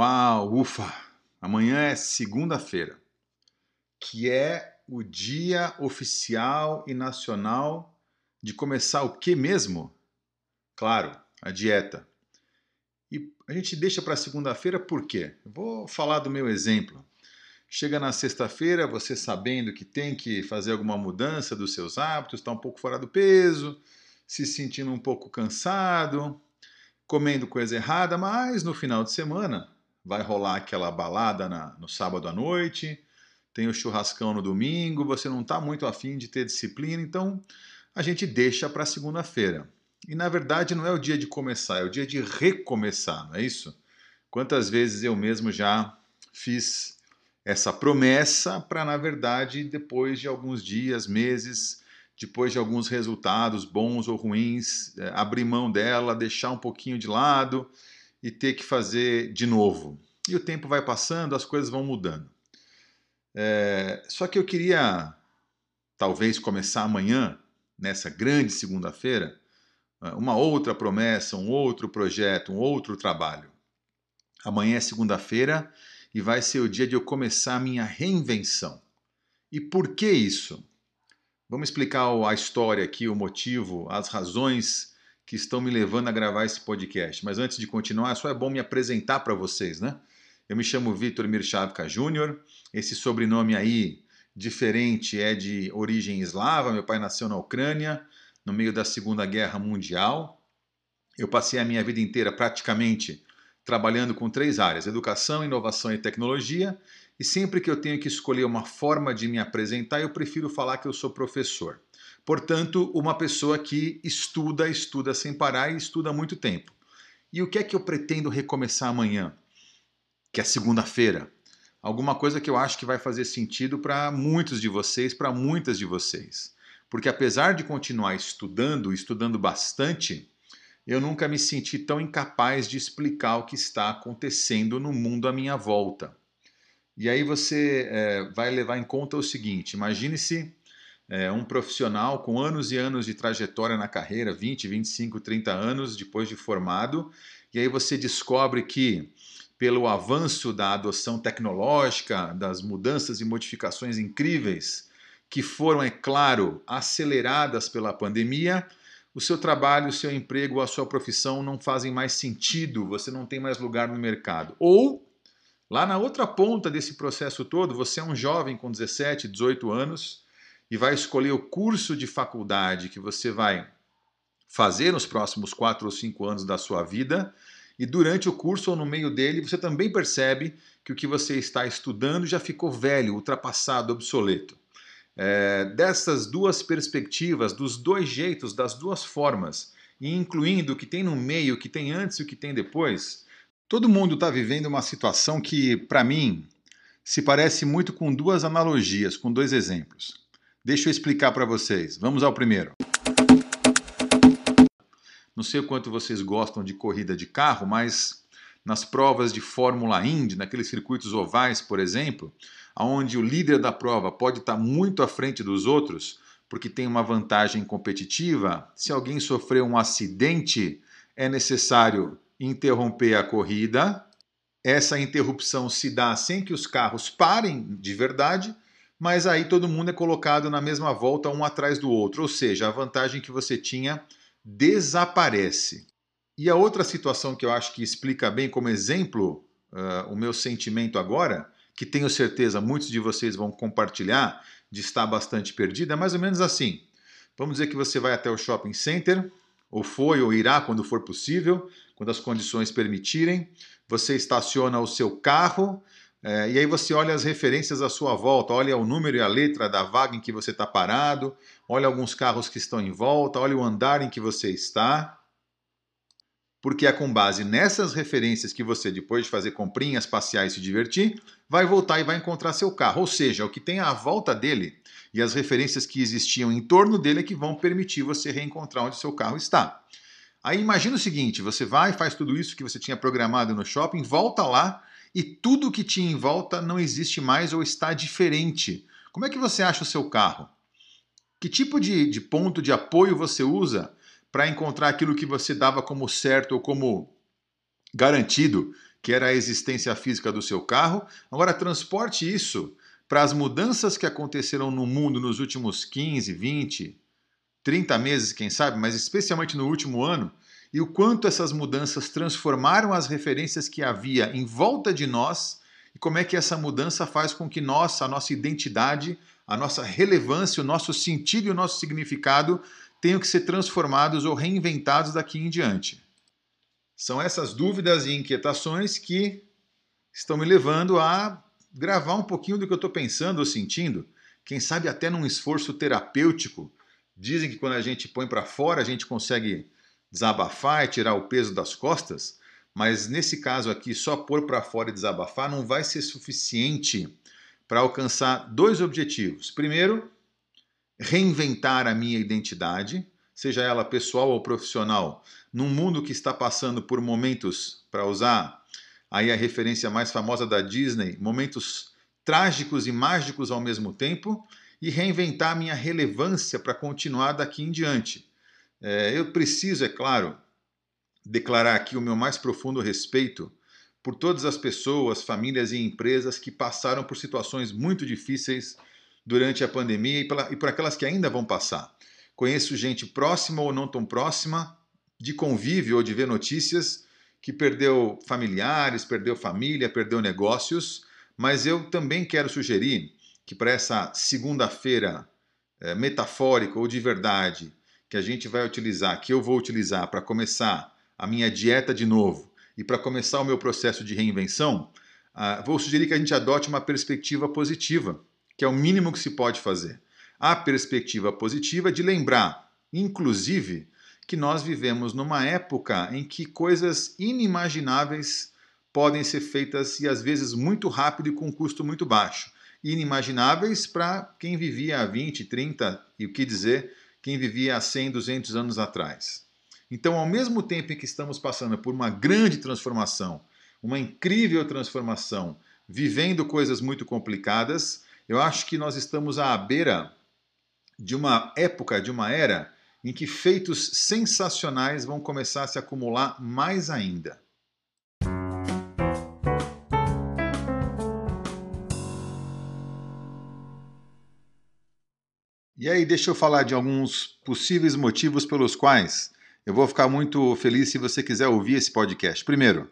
Uau, ufa! Amanhã é segunda-feira, que é o dia oficial e nacional de começar o que mesmo? Claro, a dieta. E a gente deixa para segunda-feira por quê? Vou falar do meu exemplo. Chega na sexta-feira, você sabendo que tem que fazer alguma mudança dos seus hábitos, está um pouco fora do peso, se sentindo um pouco cansado, comendo coisa errada, mas no final de semana vai rolar aquela balada na, no sábado à noite, tem o churrascão no domingo, você não está muito afim de ter disciplina, então a gente deixa para segunda-feira. E na verdade não é o dia de começar, é o dia de recomeçar, não é isso? Quantas vezes eu mesmo já fiz essa promessa para, na verdade, depois de alguns dias, meses, depois de alguns resultados bons ou ruins, é, abrir mão dela, deixar um pouquinho de lado e ter que fazer de novo. E o tempo vai passando, as coisas vão mudando. É, só que eu queria, talvez, começar amanhã, nessa grande segunda-feira, é, uma outra promessa, um outro projeto, um outro trabalho. Amanhã é segunda-feira e vai ser o dia de eu começar a minha reinvenção. E por que isso? Vamos explicar a história aqui, o motivo, as razões que estão me levando a gravar esse podcast. Mas antes de continuar, só é bom me apresentar para vocês, né? Eu me chamo Vitor Mirchavka Júnior. Esse sobrenome aí diferente é de origem eslava. Meu pai nasceu na Ucrânia, no meio da Segunda Guerra Mundial. Eu passei a minha vida inteira praticamente trabalhando com três áreas: educação, inovação e tecnologia. E sempre que eu tenho que escolher uma forma de me apresentar, eu prefiro falar que eu sou professor. Portanto, uma pessoa que estuda, estuda sem parar e estuda há muito tempo. E o que é que eu pretendo recomeçar amanhã? Que é segunda-feira. Alguma coisa que eu acho que vai fazer sentido para muitos de vocês, para muitas de vocês. Porque apesar de continuar estudando, estudando bastante, eu nunca me senti tão incapaz de explicar o que está acontecendo no mundo à minha volta. E aí você é, vai levar em conta o seguinte: imagine-se é, um profissional com anos e anos de trajetória na carreira, 20, 25, 30 anos depois de formado, e aí você descobre que, pelo avanço da adoção tecnológica, das mudanças e modificações incríveis que foram, é claro, aceleradas pela pandemia, o seu trabalho, o seu emprego, a sua profissão não fazem mais sentido, você não tem mais lugar no mercado. Ou, lá na outra ponta desse processo todo, você é um jovem com 17, 18 anos e vai escolher o curso de faculdade que você vai fazer nos próximos quatro ou cinco anos da sua vida. E durante o curso ou no meio dele, você também percebe que o que você está estudando já ficou velho, ultrapassado, obsoleto. É, dessas duas perspectivas, dos dois jeitos, das duas formas, e incluindo o que tem no meio, o que tem antes e o que tem depois, todo mundo está vivendo uma situação que, para mim, se parece muito com duas analogias, com dois exemplos. Deixa eu explicar para vocês. Vamos ao primeiro. Não sei o quanto vocês gostam de corrida de carro, mas nas provas de Fórmula Indy, naqueles circuitos ovais, por exemplo, onde o líder da prova pode estar muito à frente dos outros, porque tem uma vantagem competitiva, se alguém sofrer um acidente, é necessário interromper a corrida. Essa interrupção se dá sem que os carros parem de verdade mas aí todo mundo é colocado na mesma volta um atrás do outro, ou seja, a vantagem que você tinha desaparece. E a outra situação que eu acho que explica bem como exemplo uh, o meu sentimento agora, que tenho certeza muitos de vocês vão compartilhar, de estar bastante perdido, é mais ou menos assim. Vamos dizer que você vai até o shopping center, ou foi ou irá quando for possível, quando as condições permitirem. Você estaciona o seu carro, é, e aí você olha as referências à sua volta, olha o número e a letra da vaga em que você está parado, olha alguns carros que estão em volta, olha o andar em que você está. Porque é com base nessas referências que você, depois de fazer comprinhas, passear e se divertir, vai voltar e vai encontrar seu carro. Ou seja, o que tem à volta dele e as referências que existiam em torno dele é que vão permitir você reencontrar onde seu carro está. Aí imagina o seguinte: você vai, faz tudo isso que você tinha programado no shopping, volta lá e tudo que tinha em volta não existe mais ou está diferente. Como é que você acha o seu carro? Que tipo de, de ponto de apoio você usa para encontrar aquilo que você dava como certo ou como garantido que era a existência física do seu carro. Agora transporte isso para as mudanças que aconteceram no mundo nos últimos 15, 20, 30 meses, quem sabe, mas especialmente no último ano, e o quanto essas mudanças transformaram as referências que havia em volta de nós e como é que essa mudança faz com que nós, a nossa identidade, a nossa relevância, o nosso sentido e o nosso significado tenham que ser transformados ou reinventados daqui em diante. São essas dúvidas e inquietações que estão me levando a gravar um pouquinho do que eu estou pensando ou sentindo, quem sabe até num esforço terapêutico. Dizem que quando a gente põe para fora, a gente consegue desabafar e tirar o peso das costas, mas nesse caso aqui, só pôr para fora e desabafar não vai ser suficiente para alcançar dois objetivos. Primeiro, reinventar a minha identidade, seja ela pessoal ou profissional, num mundo que está passando por momentos, para usar aí a referência mais famosa da Disney, momentos trágicos e mágicos ao mesmo tempo, e reinventar minha relevância para continuar daqui em diante. É, eu preciso, é claro, declarar aqui o meu mais profundo respeito por todas as pessoas, famílias e empresas que passaram por situações muito difíceis durante a pandemia e, pela, e por aquelas que ainda vão passar. Conheço gente próxima ou não tão próxima, de convívio ou de ver notícias, que perdeu familiares, perdeu família, perdeu negócios, mas eu também quero sugerir que para essa segunda-feira é, metafórica ou de verdade, que a gente vai utilizar, que eu vou utilizar para começar a minha dieta de novo e para começar o meu processo de reinvenção, uh, vou sugerir que a gente adote uma perspectiva positiva, que é o mínimo que se pode fazer. A perspectiva positiva de lembrar, inclusive, que nós vivemos numa época em que coisas inimagináveis podem ser feitas e às vezes muito rápido e com custo muito baixo. Inimagináveis para quem vivia há 20, 30 e o que dizer quem vivia há 100, 200 anos atrás. Então, ao mesmo tempo em que estamos passando por uma grande transformação, uma incrível transformação, vivendo coisas muito complicadas, eu acho que nós estamos à beira de uma época, de uma era, em que feitos sensacionais vão começar a se acumular mais ainda. E aí, deixa eu falar de alguns possíveis motivos pelos quais eu vou ficar muito feliz se você quiser ouvir esse podcast. Primeiro,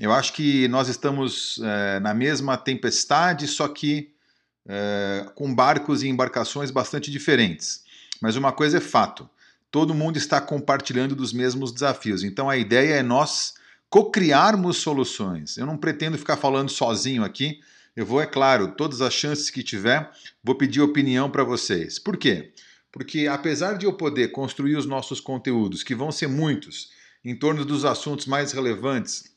eu acho que nós estamos é, na mesma tempestade, só que é, com barcos e embarcações bastante diferentes. Mas uma coisa é fato: todo mundo está compartilhando dos mesmos desafios. Então a ideia é nós co-criarmos soluções. Eu não pretendo ficar falando sozinho aqui. Eu vou, é claro, todas as chances que tiver, vou pedir opinião para vocês. Por quê? Porque apesar de eu poder construir os nossos conteúdos, que vão ser muitos, em torno dos assuntos mais relevantes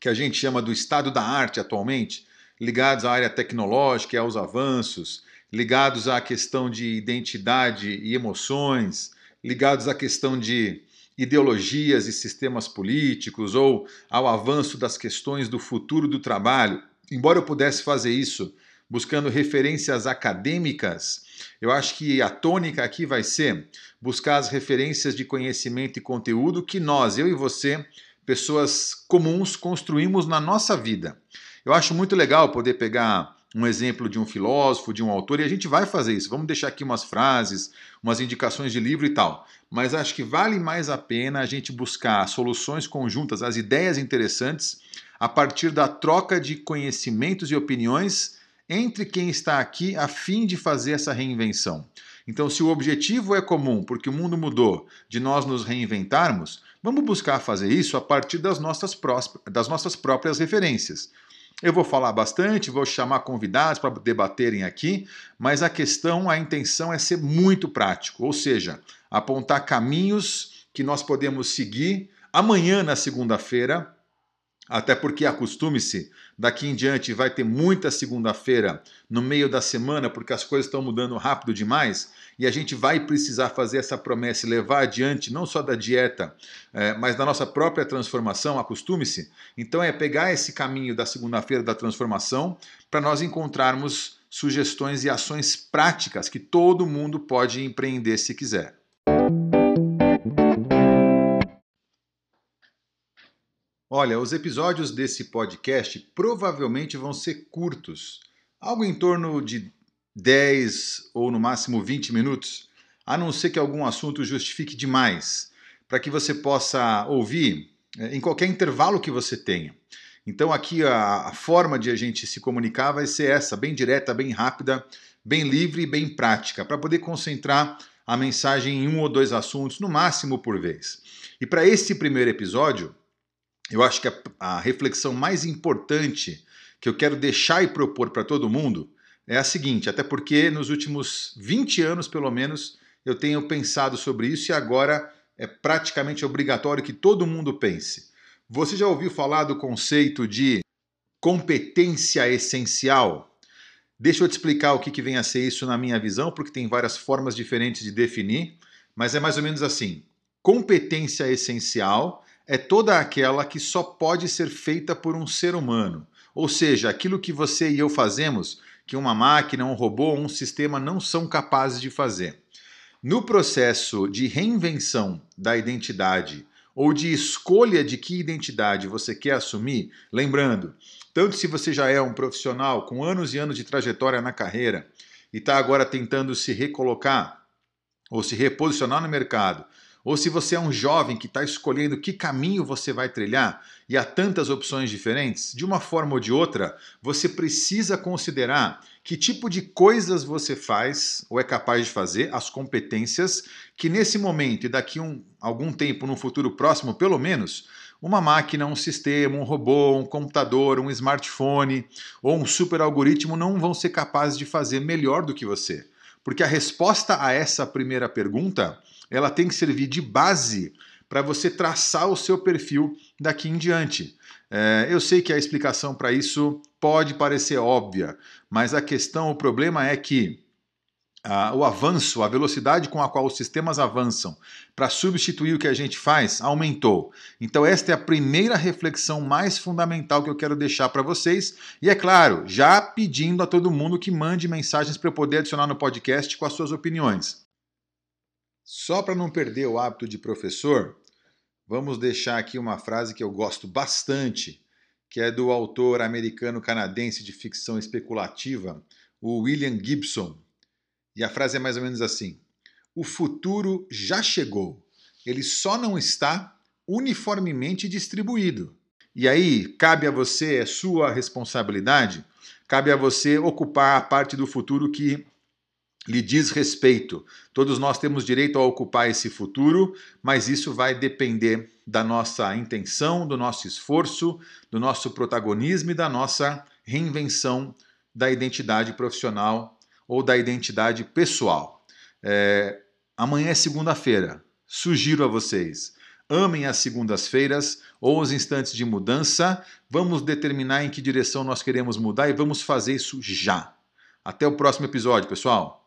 que a gente chama do estado da arte atualmente, ligados à área tecnológica e aos avanços, ligados à questão de identidade e emoções, ligados à questão de ideologias e sistemas políticos ou ao avanço das questões do futuro do trabalho, embora eu pudesse fazer isso buscando referências acadêmicas, eu acho que a tônica aqui vai ser buscar as referências de conhecimento e conteúdo que nós, eu e você, pessoas comuns, construímos na nossa vida. Eu acho muito legal poder pegar um exemplo de um filósofo, de um autor, e a gente vai fazer isso. Vamos deixar aqui umas frases, umas indicações de livro e tal. Mas acho que vale mais a pena a gente buscar soluções conjuntas, as ideias interessantes, a partir da troca de conhecimentos e opiniões entre quem está aqui a fim de fazer essa reinvenção. Então, se o objetivo é comum, porque o mundo mudou, de nós nos reinventarmos, vamos buscar fazer isso a partir das nossas, das nossas próprias referências. Eu vou falar bastante, vou chamar convidados para debaterem aqui, mas a questão, a intenção é ser muito prático, ou seja, apontar caminhos que nós podemos seguir amanhã, na segunda-feira, até porque acostume-se, daqui em diante vai ter muita segunda-feira no meio da semana, porque as coisas estão mudando rápido demais, e a gente vai precisar fazer essa promessa e levar adiante, não só da dieta, é, mas da nossa própria transformação, acostume-se. Então é pegar esse caminho da segunda-feira da transformação para nós encontrarmos sugestões e ações práticas que todo mundo pode empreender se quiser. Olha, os episódios desse podcast provavelmente vão ser curtos, algo em torno de 10 ou no máximo 20 minutos, a não ser que algum assunto justifique demais, para que você possa ouvir é, em qualquer intervalo que você tenha. Então aqui a, a, forma de a gente se comunicar vai ser essa, bem direta, bem rápida, bem livre e bem prática, para poder concentrar a mensagem em um ou dois assuntos, no máximo por vez. E para esse primeiro episódio, eu acho que a, a reflexão mais importante que eu quero deixar e propor para todo mundo é a seguinte, até porque nos últimos 20 anos, pelo menos, eu tenho pensado sobre isso e agora é praticamente obrigatório que todo mundo pense. Você já ouviu falar do conceito de competência essencial? Deixa eu te explicar o que, que vem a ser isso na minha visão, porque tem várias formas diferentes de definir, mas é mais ou menos assim. Competência essencial é toda aquela que só pode ser feita por um ser humano. Ou seja, aquilo que você e eu fazemos, que uma máquina, um robô um sistema não são capazes de fazer. No processo de reinvenção da identidade ou de escolha de que identidade você quer assumir, lembrando, tanto se você já é um profissional com anos e anos de trajetória na carreira e está agora tentando se recolocar ou se reposicionar no mercado, ou se você é um jovem que está escolhendo que caminho você vai trilhar e há tantas opções diferentes, de uma forma ou de outra, você precisa considerar que tipo de coisas você faz ou é capaz de fazer, as competências, que nesse momento e daqui um, algum tempo, no futuro próximo, pelo menos, uma máquina, um sistema, um robô, um computador, um smartphone ou um super algoritmo não vão ser capazes de fazer melhor do que você. Porque a resposta a essa primeira pergunta ela tem que servir de base para você traçar o seu perfil daqui em diante. É, eu sei que a explicação para isso pode parecer óbvia, mas a questão, o problema é que o avanço, a velocidade com a qual os sistemas avançam para substituir o que a gente faz aumentou. Então, esta é a primeira reflexão mais fundamental que eu quero deixar para vocês. E é claro, já pedindo a todo mundo que mande mensagens para eu poder adicionar no podcast com as suas opiniões. Só para não perder o hábito de professor, vamos deixar aqui uma frase que eu gosto bastante, que é do autor americano-canadense de ficção especulativa, o William Gibson. E a frase é mais ou menos assim: O futuro já chegou, ele só não está uniformemente distribuído. E aí, cabe a você, é sua responsabilidade, cabe a você ocupar a parte do futuro que lhe diz respeito. Todos nós temos direito a ocupar esse futuro, mas isso vai depender da nossa intenção, do nosso esforço, do nosso protagonismo e da nossa reinvenção da identidade profissional ou da identidade pessoal. É, amanhã é segunda-feira. Sugiro a vocês. Amem as segundas-feiras ou os instantes de mudança. Vamos determinar em que direção nós queremos mudar e vamos fazer isso já. Até o próximo episódio, pessoal.